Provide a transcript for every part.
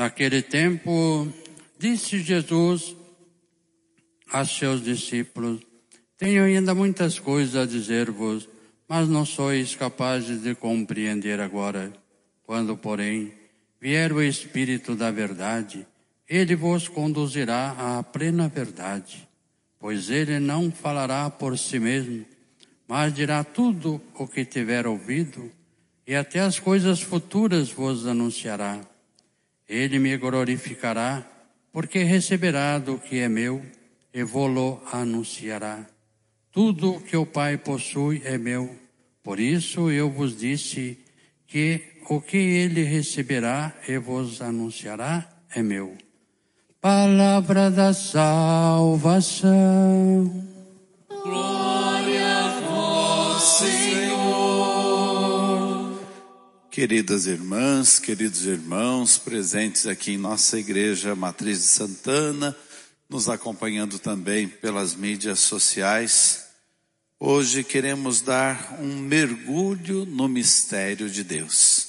Naquele tempo, disse Jesus a seus discípulos: Tenho ainda muitas coisas a dizer-vos, mas não sois capazes de compreender agora. Quando, porém, vier o Espírito da Verdade, ele vos conduzirá à plena verdade, pois ele não falará por si mesmo, mas dirá tudo o que tiver ouvido, e até as coisas futuras vos anunciará. Ele me glorificará, porque receberá do que é meu e vou-lo anunciará. Tudo o que o Pai possui é meu. Por isso eu vos disse que o que ele receberá e vos anunciará é meu. Palavra da salvação. Glória a vós, Senhor. Queridas irmãs, queridos irmãos, presentes aqui em nossa igreja Matriz de Santana, nos acompanhando também pelas mídias sociais, hoje queremos dar um mergulho no mistério de Deus.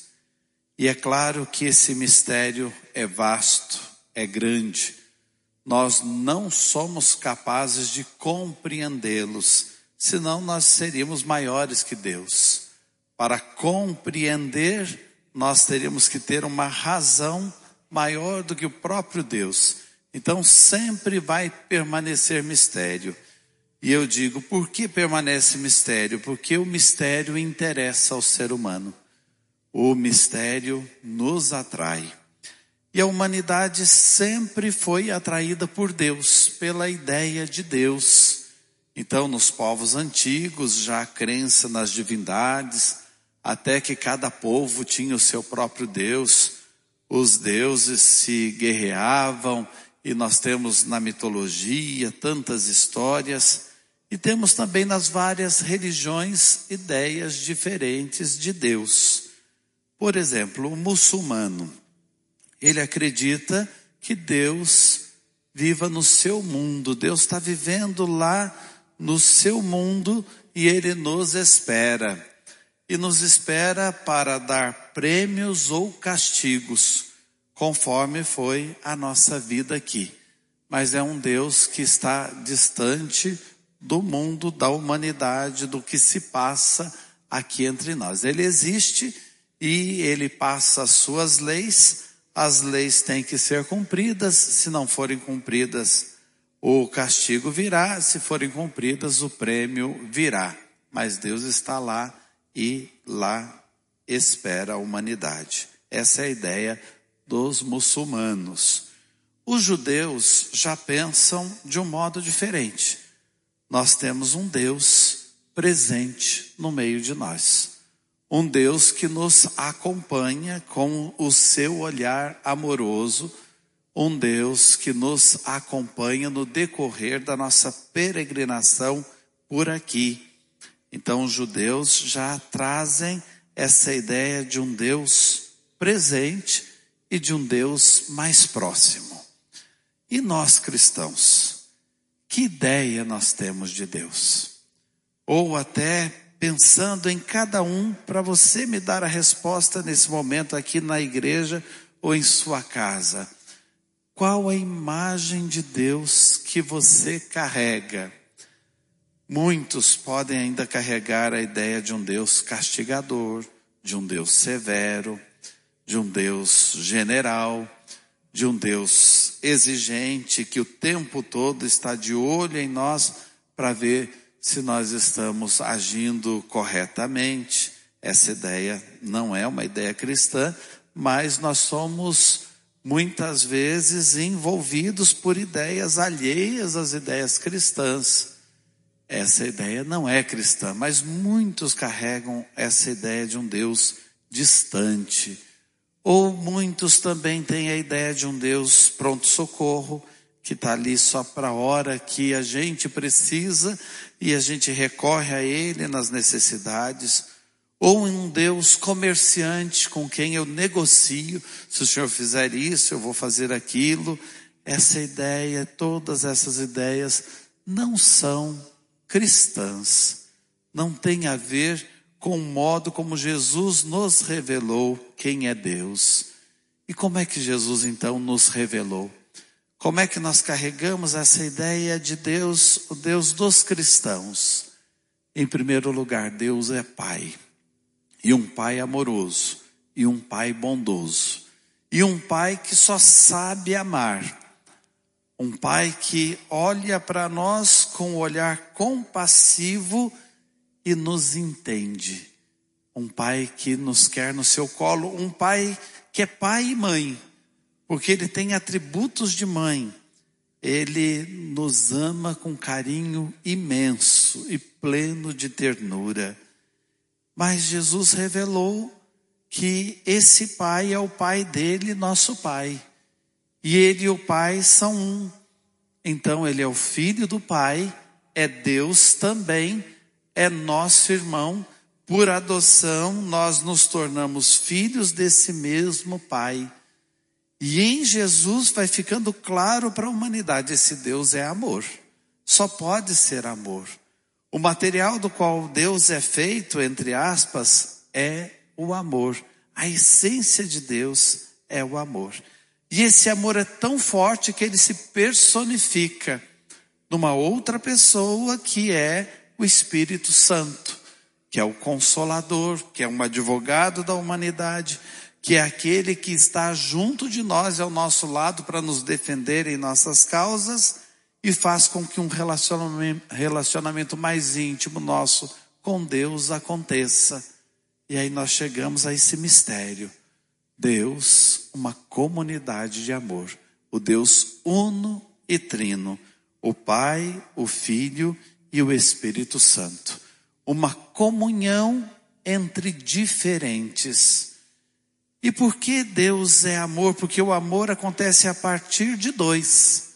E é claro que esse mistério é vasto, é grande. Nós não somos capazes de compreendê-los, senão nós seríamos maiores que Deus. Para compreender, nós teríamos que ter uma razão maior do que o próprio Deus. Então sempre vai permanecer mistério. E eu digo, por que permanece mistério? Porque o mistério interessa ao ser humano. O mistério nos atrai. E a humanidade sempre foi atraída por Deus, pela ideia de Deus. Então, nos povos antigos, já a crença nas divindades, até que cada povo tinha o seu próprio Deus, os deuses se guerreavam, e nós temos na mitologia tantas histórias, e temos também nas várias religiões ideias diferentes de Deus. Por exemplo, o muçulmano, ele acredita que Deus viva no seu mundo, Deus está vivendo lá no seu mundo e ele nos espera e nos espera para dar prêmios ou castigos, conforme foi a nossa vida aqui. Mas é um Deus que está distante do mundo, da humanidade, do que se passa aqui entre nós. Ele existe e ele passa as suas leis, as leis têm que ser cumpridas, se não forem cumpridas, o castigo virá, se forem cumpridas, o prêmio virá. Mas Deus está lá e lá espera a humanidade. Essa é a ideia dos muçulmanos. Os judeus já pensam de um modo diferente. Nós temos um Deus presente no meio de nós. Um Deus que nos acompanha com o seu olhar amoroso, um Deus que nos acompanha no decorrer da nossa peregrinação por aqui. Então os judeus já trazem essa ideia de um Deus presente e de um Deus mais próximo. E nós cristãos, que ideia nós temos de Deus? Ou até pensando em cada um para você me dar a resposta nesse momento aqui na igreja ou em sua casa. Qual a imagem de Deus que você carrega? Muitos podem ainda carregar a ideia de um Deus castigador, de um Deus severo, de um Deus general, de um Deus exigente que o tempo todo está de olho em nós para ver se nós estamos agindo corretamente. Essa ideia não é uma ideia cristã, mas nós somos muitas vezes envolvidos por ideias alheias às ideias cristãs. Essa ideia não é cristã, mas muitos carregam essa ideia de um Deus distante. Ou muitos também têm a ideia de um Deus pronto-socorro, que está ali só para a hora que a gente precisa e a gente recorre a Ele nas necessidades ou um Deus comerciante com quem eu negocio, se o Senhor fizer isso, eu vou fazer aquilo. Essa ideia, todas essas ideias não são cristãs, não tem a ver com o modo como Jesus nos revelou quem é Deus. E como é que Jesus então nos revelou? Como é que nós carregamos essa ideia de Deus, o Deus dos cristãos? Em primeiro lugar, Deus é Pai e um pai amoroso, e um pai bondoso, e um pai que só sabe amar. Um pai que olha para nós com um olhar compassivo e nos entende. Um pai que nos quer no seu colo, um pai que é pai e mãe, porque ele tem atributos de mãe. Ele nos ama com carinho imenso e pleno de ternura. Mas Jesus revelou que esse pai é o pai dele, nosso pai. E ele e o pai são um. Então ele é o filho do pai, é Deus também, é nosso irmão. Por adoção, nós nos tornamos filhos desse mesmo pai. E em Jesus vai ficando claro para a humanidade: esse Deus é amor. Só pode ser amor. O material do qual Deus é feito, entre aspas, é o amor. A essência de Deus é o amor. E esse amor é tão forte que ele se personifica numa outra pessoa que é o Espírito Santo, que é o consolador, que é um advogado da humanidade, que é aquele que está junto de nós ao nosso lado para nos defender em nossas causas e faz com que um relacionamento, relacionamento mais íntimo nosso com Deus aconteça. E aí nós chegamos a esse mistério. Deus, uma comunidade de amor. O Deus uno e trino. O Pai, o Filho e o Espírito Santo. Uma comunhão entre diferentes. E por que Deus é amor? Porque o amor acontece a partir de dois.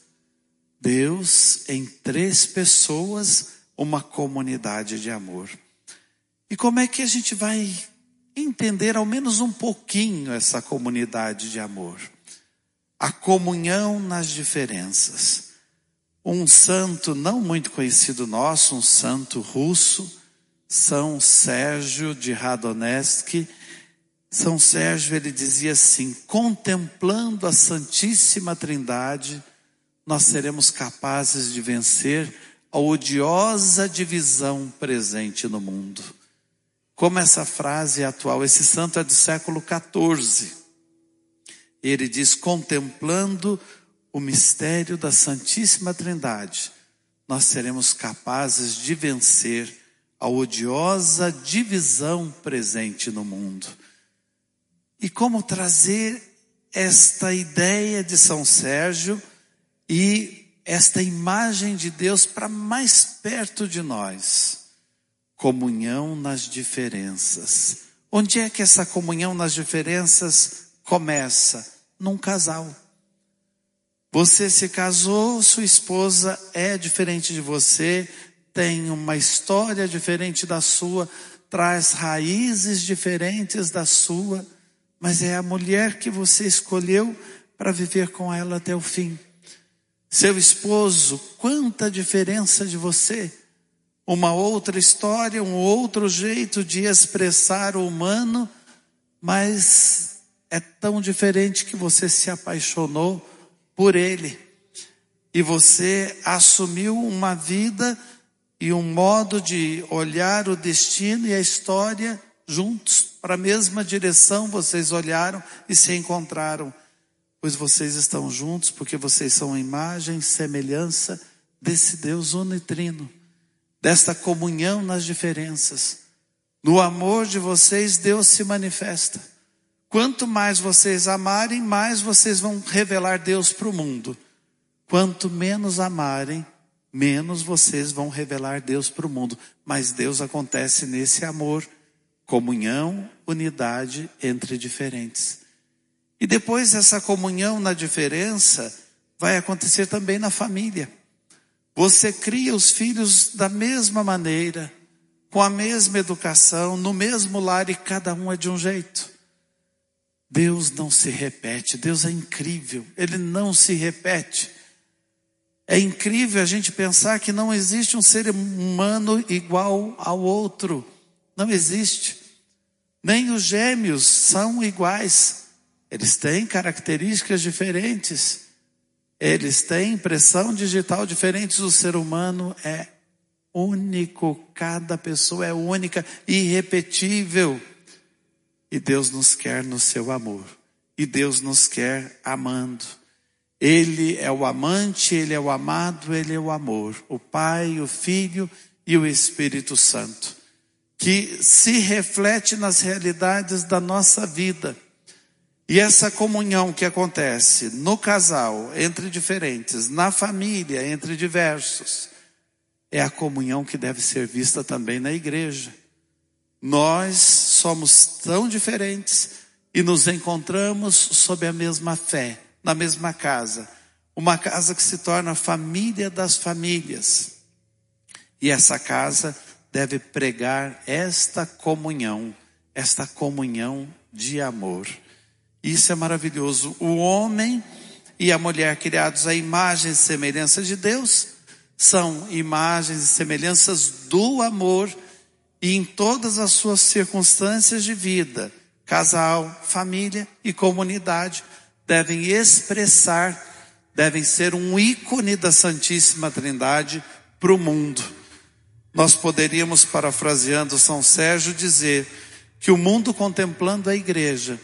Deus em três pessoas, uma comunidade de amor. E como é que a gente vai entender ao menos um pouquinho essa comunidade de amor? A comunhão nas diferenças. Um santo não muito conhecido nosso, um santo russo, São Sérgio de Radonetsky, São Sérgio ele dizia assim: contemplando a Santíssima Trindade, nós seremos capazes de vencer a odiosa divisão presente no mundo. Como essa frase é atual, esse santo é do século XIV. Ele diz: contemplando o mistério da Santíssima Trindade, nós seremos capazes de vencer a odiosa divisão presente no mundo. E como trazer esta ideia de São Sérgio e esta imagem de Deus para mais perto de nós. Comunhão nas diferenças. Onde é que essa comunhão nas diferenças começa? Num casal. Você se casou, sua esposa é diferente de você, tem uma história diferente da sua, traz raízes diferentes da sua, mas é a mulher que você escolheu para viver com ela até o fim. Seu esposo, quanta diferença de você. Uma outra história, um outro jeito de expressar o humano, mas é tão diferente que você se apaixonou por ele. E você assumiu uma vida e um modo de olhar o destino e a história juntos, para a mesma direção vocês olharam e se encontraram pois vocês estão juntos porque vocês são imagem semelhança desse Deus unitrino, desta comunhão nas diferenças. No amor de vocês, Deus se manifesta. Quanto mais vocês amarem, mais vocês vão revelar Deus para o mundo. Quanto menos amarem, menos vocês vão revelar Deus para o mundo. Mas Deus acontece nesse amor, comunhão, unidade entre diferentes. E depois essa comunhão na diferença vai acontecer também na família. Você cria os filhos da mesma maneira, com a mesma educação, no mesmo lar e cada um é de um jeito. Deus não se repete, Deus é incrível, Ele não se repete. É incrível a gente pensar que não existe um ser humano igual ao outro. Não existe. Nem os gêmeos são iguais. Eles têm características diferentes. Eles têm impressão digital diferente. O ser humano é único. Cada pessoa é única, irrepetível. E Deus nos quer no seu amor. E Deus nos quer amando. Ele é o amante, ele é o amado, ele é o amor. O Pai, o Filho e o Espírito Santo. Que se reflete nas realidades da nossa vida. E essa comunhão que acontece no casal, entre diferentes, na família, entre diversos, é a comunhão que deve ser vista também na igreja. Nós somos tão diferentes e nos encontramos sob a mesma fé, na mesma casa. Uma casa que se torna a família das famílias. E essa casa deve pregar esta comunhão, esta comunhão de amor. Isso é maravilhoso. O homem e a mulher criados à imagem e semelhança de Deus são imagens e semelhanças do amor e em todas as suas circunstâncias de vida, casal, família e comunidade, devem expressar, devem ser um ícone da Santíssima Trindade para o mundo. Nós poderíamos, parafraseando São Sérgio, dizer que o mundo contemplando a igreja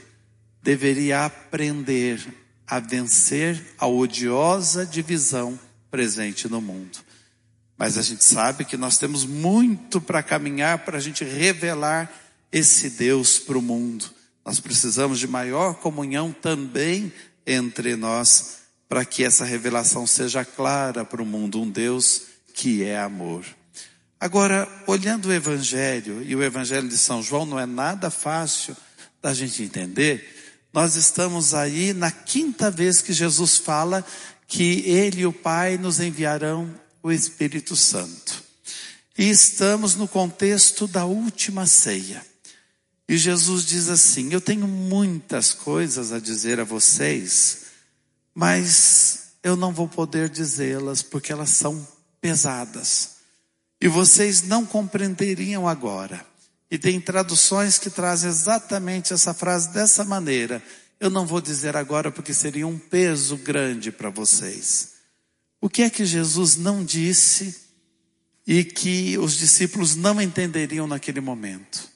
deveria aprender a vencer a odiosa divisão presente no mundo. Mas a gente sabe que nós temos muito para caminhar para a gente revelar esse Deus para o mundo. Nós precisamos de maior comunhão também entre nós, para que essa revelação seja clara para o mundo, um Deus que é amor. Agora, olhando o Evangelho, e o Evangelho de São João não é nada fácil da gente entender, nós estamos aí na quinta vez que Jesus fala que Ele e o Pai nos enviarão o Espírito Santo. E estamos no contexto da última ceia. E Jesus diz assim: Eu tenho muitas coisas a dizer a vocês, mas eu não vou poder dizê-las porque elas são pesadas. E vocês não compreenderiam agora. E tem traduções que trazem exatamente essa frase dessa maneira. Eu não vou dizer agora porque seria um peso grande para vocês. O que é que Jesus não disse e que os discípulos não entenderiam naquele momento?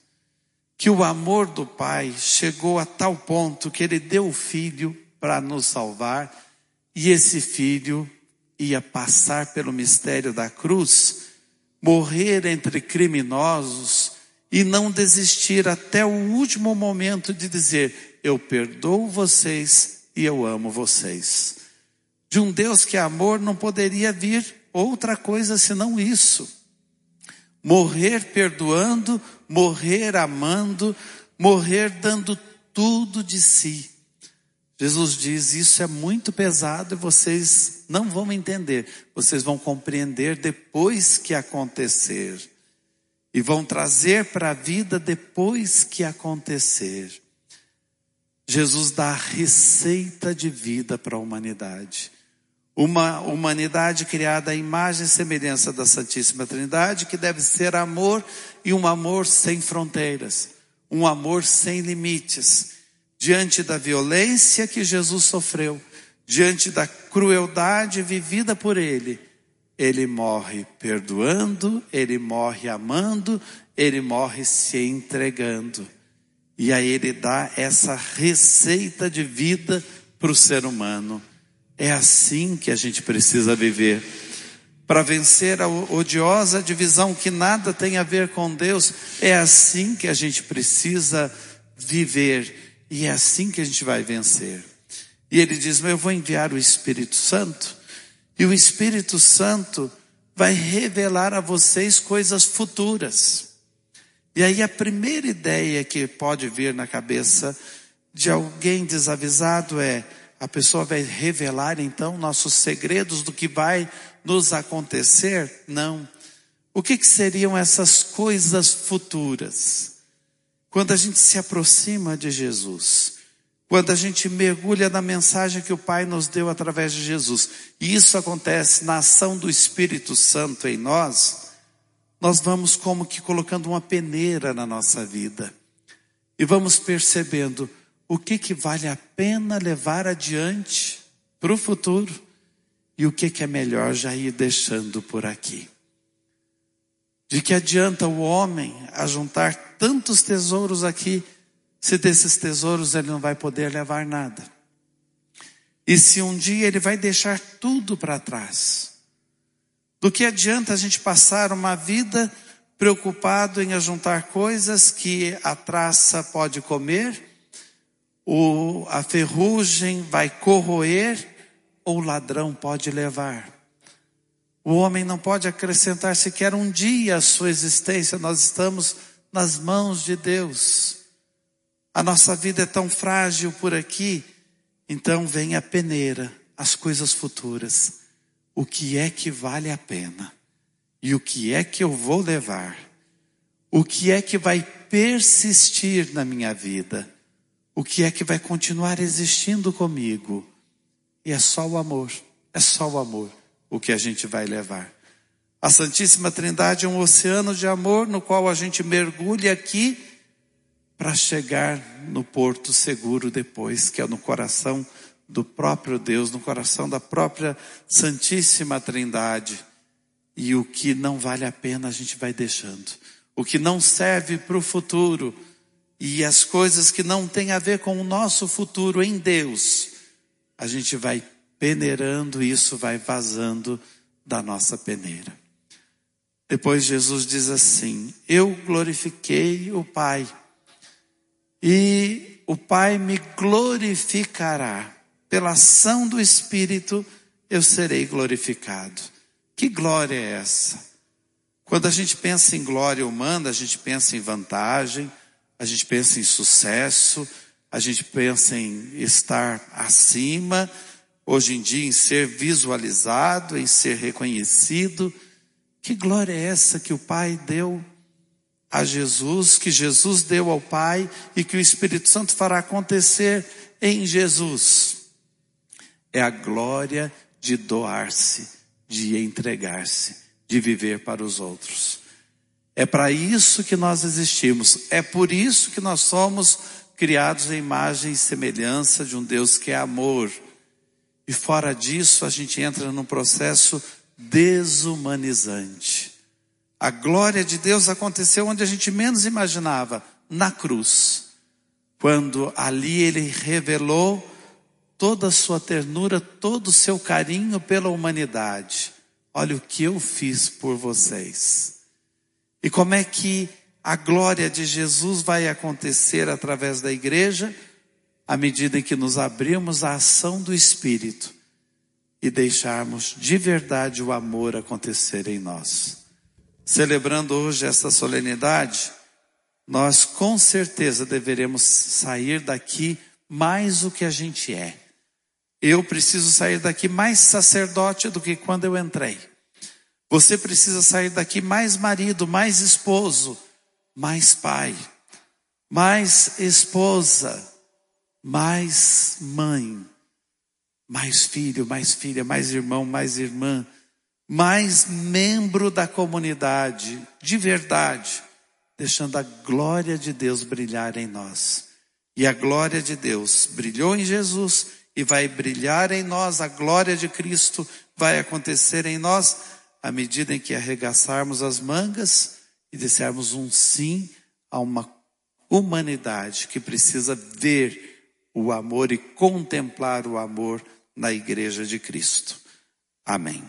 Que o amor do Pai chegou a tal ponto que ele deu o filho para nos salvar e esse filho ia passar pelo mistério da cruz, morrer entre criminosos e não desistir até o último momento de dizer: Eu perdoo vocês e eu amo vocês. De um Deus que é amor não poderia vir outra coisa senão isso. Morrer perdoando, morrer amando, morrer dando tudo de si. Jesus diz: Isso é muito pesado e vocês não vão entender, vocês vão compreender depois que acontecer. E vão trazer para a vida depois que acontecer. Jesus dá receita de vida para a humanidade. Uma humanidade criada à imagem e semelhança da Santíssima Trindade, que deve ser amor e um amor sem fronteiras, um amor sem limites. Diante da violência que Jesus sofreu, diante da crueldade vivida por ele, ele morre perdoando, ele morre amando, ele morre se entregando. E aí ele dá essa receita de vida para o ser humano. É assim que a gente precisa viver. Para vencer a odiosa divisão que nada tem a ver com Deus, é assim que a gente precisa viver. e é assim que a gente vai vencer. E ele diz: Eu vou enviar o Espírito Santo, e o Espírito Santo vai revelar a vocês coisas futuras. E aí a primeira ideia que pode vir na cabeça de alguém desavisado é: a pessoa vai revelar então nossos segredos do que vai nos acontecer? Não. O que, que seriam essas coisas futuras? Quando a gente se aproxima de Jesus, quando a gente mergulha na mensagem que o Pai nos deu através de Jesus, e isso acontece na ação do Espírito Santo em nós, nós vamos como que colocando uma peneira na nossa vida. E vamos percebendo o que que vale a pena levar adiante para o futuro e o que que é melhor já ir deixando por aqui. De que adianta o homem ajuntar tantos tesouros aqui, se desses tesouros ele não vai poder levar nada? E se um dia ele vai deixar tudo para trás? Do que adianta a gente passar uma vida preocupado em ajuntar coisas que a traça pode comer, ou a ferrugem vai corroer, ou o ladrão pode levar? O homem não pode acrescentar sequer um dia à sua existência, nós estamos nas mãos de Deus. A nossa vida é tão frágil por aqui, então vem a peneira, as coisas futuras. O que é que vale a pena? E o que é que eu vou levar? O que é que vai persistir na minha vida? O que é que vai continuar existindo comigo? E é só o amor, é só o amor o que a gente vai levar. A Santíssima Trindade é um oceano de amor no qual a gente mergulha aqui para chegar no porto seguro depois, que é no coração do próprio Deus, no coração da própria Santíssima Trindade. E o que não vale a pena a gente vai deixando. O que não serve para o futuro e as coisas que não têm a ver com o nosso futuro em Deus, a gente vai peneirando, isso vai vazando da nossa peneira. Depois Jesus diz assim: Eu glorifiquei o Pai, e o Pai me glorificará. Pela ação do Espírito, eu serei glorificado. Que glória é essa? Quando a gente pensa em glória humana, a gente pensa em vantagem, a gente pensa em sucesso, a gente pensa em estar acima, hoje em dia em ser visualizado, em ser reconhecido. Que glória é essa que o Pai deu a Jesus, que Jesus deu ao Pai e que o Espírito Santo fará acontecer em Jesus? É a glória de doar-se, de entregar-se, de viver para os outros. É para isso que nós existimos, é por isso que nós somos criados em imagem e semelhança de um Deus que é amor e fora disso, a gente entra num processo desumanizante. A glória de Deus aconteceu onde a gente menos imaginava, na cruz. Quando ali ele revelou toda a sua ternura, todo o seu carinho pela humanidade. Olha o que eu fiz por vocês. E como é que a glória de Jesus vai acontecer através da igreja? à medida em que nos abrimos à ação do Espírito e deixarmos de verdade o amor acontecer em nós. Celebrando hoje esta solenidade, nós com certeza deveremos sair daqui mais o que a gente é. Eu preciso sair daqui mais sacerdote do que quando eu entrei. Você precisa sair daqui mais marido, mais esposo, mais pai, mais esposa, mais mãe, mais filho, mais filha, mais irmão, mais irmã, mais membro da comunidade, de verdade, deixando a glória de Deus brilhar em nós. E a glória de Deus brilhou em Jesus e vai brilhar em nós, a glória de Cristo vai acontecer em nós à medida em que arregaçarmos as mangas e dissermos um sim a uma humanidade que precisa ver o amor e contemplar o amor na igreja de Cristo. Amém.